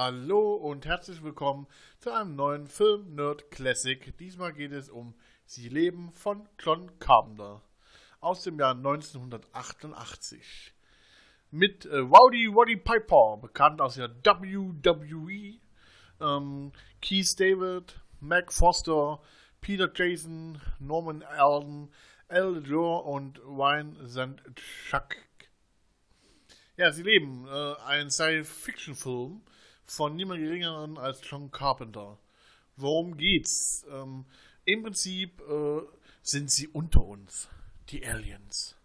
Hallo und herzlich willkommen zu einem neuen Film Nerd Classic. Diesmal geht es um Sie leben von John Carpenter aus dem Jahr 1988. Mit äh, Rowdy Roddy Piper, bekannt aus der WWE, ähm, Keith David, Mac Foster, Peter Jason, Norman Alden, Al Jor und Ryan Sandchuk. Ja, sie leben äh, ein Science-Fiction-Film von niemand geringeren als John Carpenter. Worum geht's? Ähm, Im Prinzip äh, sind sie unter uns, die Aliens.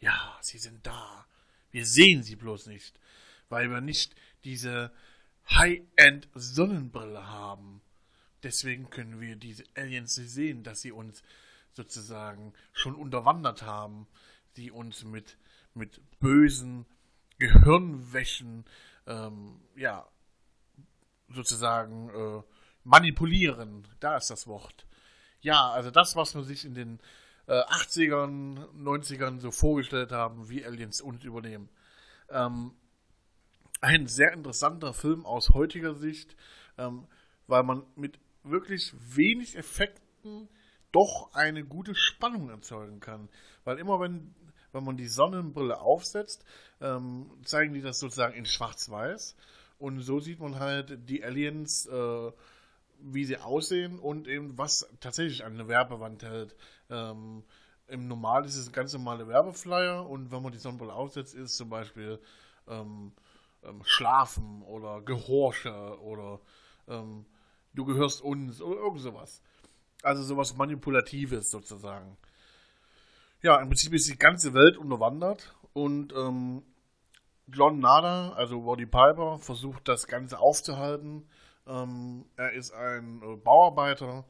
Ja, sie sind da. Wir sehen sie bloß nicht, weil wir nicht diese High-End Sonnenbrille haben. Deswegen können wir diese Aliens nicht sehen, dass sie uns sozusagen schon unterwandert haben, die uns mit, mit bösen Gehirnwäschen ähm, ja, sozusagen äh, manipulieren. Da ist das Wort. Ja, also das, was man sich in den äh, 80ern, 90ern so vorgestellt haben, wie Aliens uns übernehmen. Ähm, ein sehr interessanter Film aus heutiger Sicht, ähm, weil man mit wirklich wenig Effekten doch eine gute Spannung erzeugen kann. Weil immer wenn, wenn man die Sonnenbrille aufsetzt, ähm, zeigen die das sozusagen in Schwarz-Weiß. Und so sieht man halt die Aliens, äh, wie sie aussehen und eben was tatsächlich an der Werbewand hält. Ähm, Im Normal ist es ein ganz normale Werbeflyer und wenn man die Sonnenbrille aufsetzt, ist zum Beispiel ähm, ähm, Schlafen oder Gehorche oder ähm, du gehörst uns oder irgend sowas. Also sowas Manipulatives sozusagen. Ja, im Prinzip ist die ganze Welt unterwandert und ähm, John Nada, also Roddy Piper, versucht das Ganze aufzuhalten. Ähm, er ist ein äh, Bauarbeiter,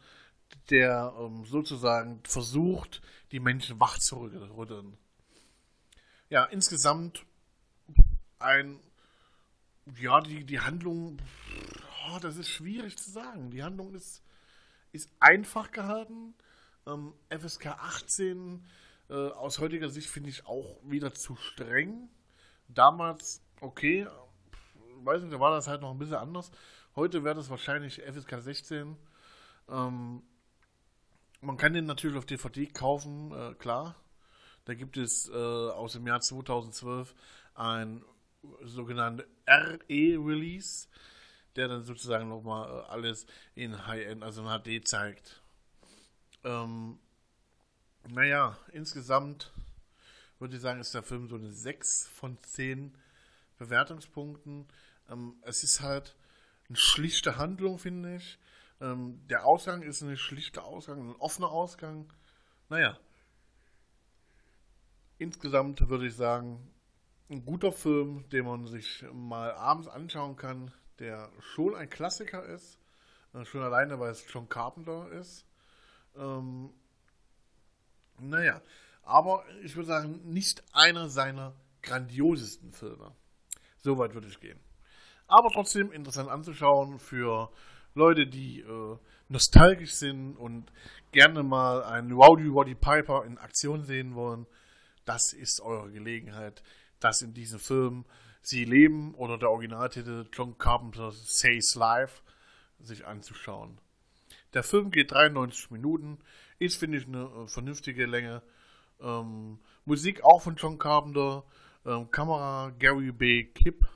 der ähm, sozusagen versucht, die Menschen wach zu rütteln. Ja, insgesamt ein, ja, die, die Handlung, oh, das ist schwierig zu sagen. Die Handlung ist, ist einfach gehalten. Ähm, FSK 18 äh, aus heutiger Sicht finde ich auch wieder zu streng damals okay, weiß nicht, da war das halt noch ein bisschen anders. Heute wäre das wahrscheinlich FSK 16. Ähm, man kann den natürlich auf DVD kaufen, äh, klar. Da gibt es äh, aus dem Jahr 2012 ein sogenanntes RE-Release, der dann sozusagen nochmal äh, alles in High-End, also in HD zeigt. Ähm, naja, insgesamt würde ich sagen, ist der Film so eine 6 von 10 Bewertungspunkten. Ähm, es ist halt eine schlichte Handlung, finde ich. Ähm, der Ausgang ist ein schlichter Ausgang, ein offener Ausgang. Naja. Insgesamt würde ich sagen, ein guter Film, den man sich mal abends anschauen kann, der schon ein Klassiker ist. Äh, schon alleine, weil es John Carpenter ist. Ähm, naja, aber ich würde sagen, nicht einer seiner grandiosesten Filme. Soweit würde ich gehen. Aber trotzdem interessant anzuschauen für Leute, die äh, nostalgisch sind und gerne mal einen Rowdy Roddy Piper in Aktion sehen wollen. Das ist eure Gelegenheit, das in diesem Film Sie leben oder der Originaltitel John Carpenter Says Life sich anzuschauen. Der Film geht 93 Minuten, ist, finde ich, eine äh, vernünftige Länge ähm, Musik auch von John Carpenter. Ähm, Kamera Gary B. Kipp.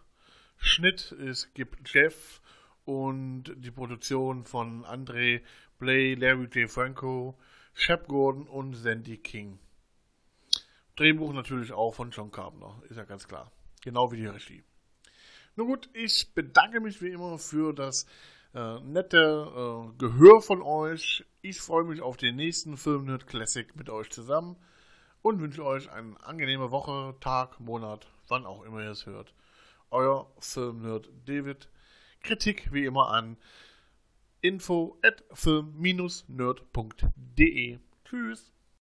Schnitt ist Gib Jeff. Und die Produktion von Andre Blay, Larry J. Franco, Shep Gordon und Sandy King. Drehbuch natürlich auch von John Carpenter, ist ja ganz klar. Genau wie die Regie. Nun gut, ich bedanke mich wie immer für das äh, nette äh, Gehör von euch. Ich freue mich auf den nächsten Film Nerd Classic mit euch zusammen und wünsche euch eine angenehme Woche, Tag, Monat, wann auch immer ihr es hört. Euer Filmnerd David. Kritik wie immer an info at film-nerd.de. Tschüss.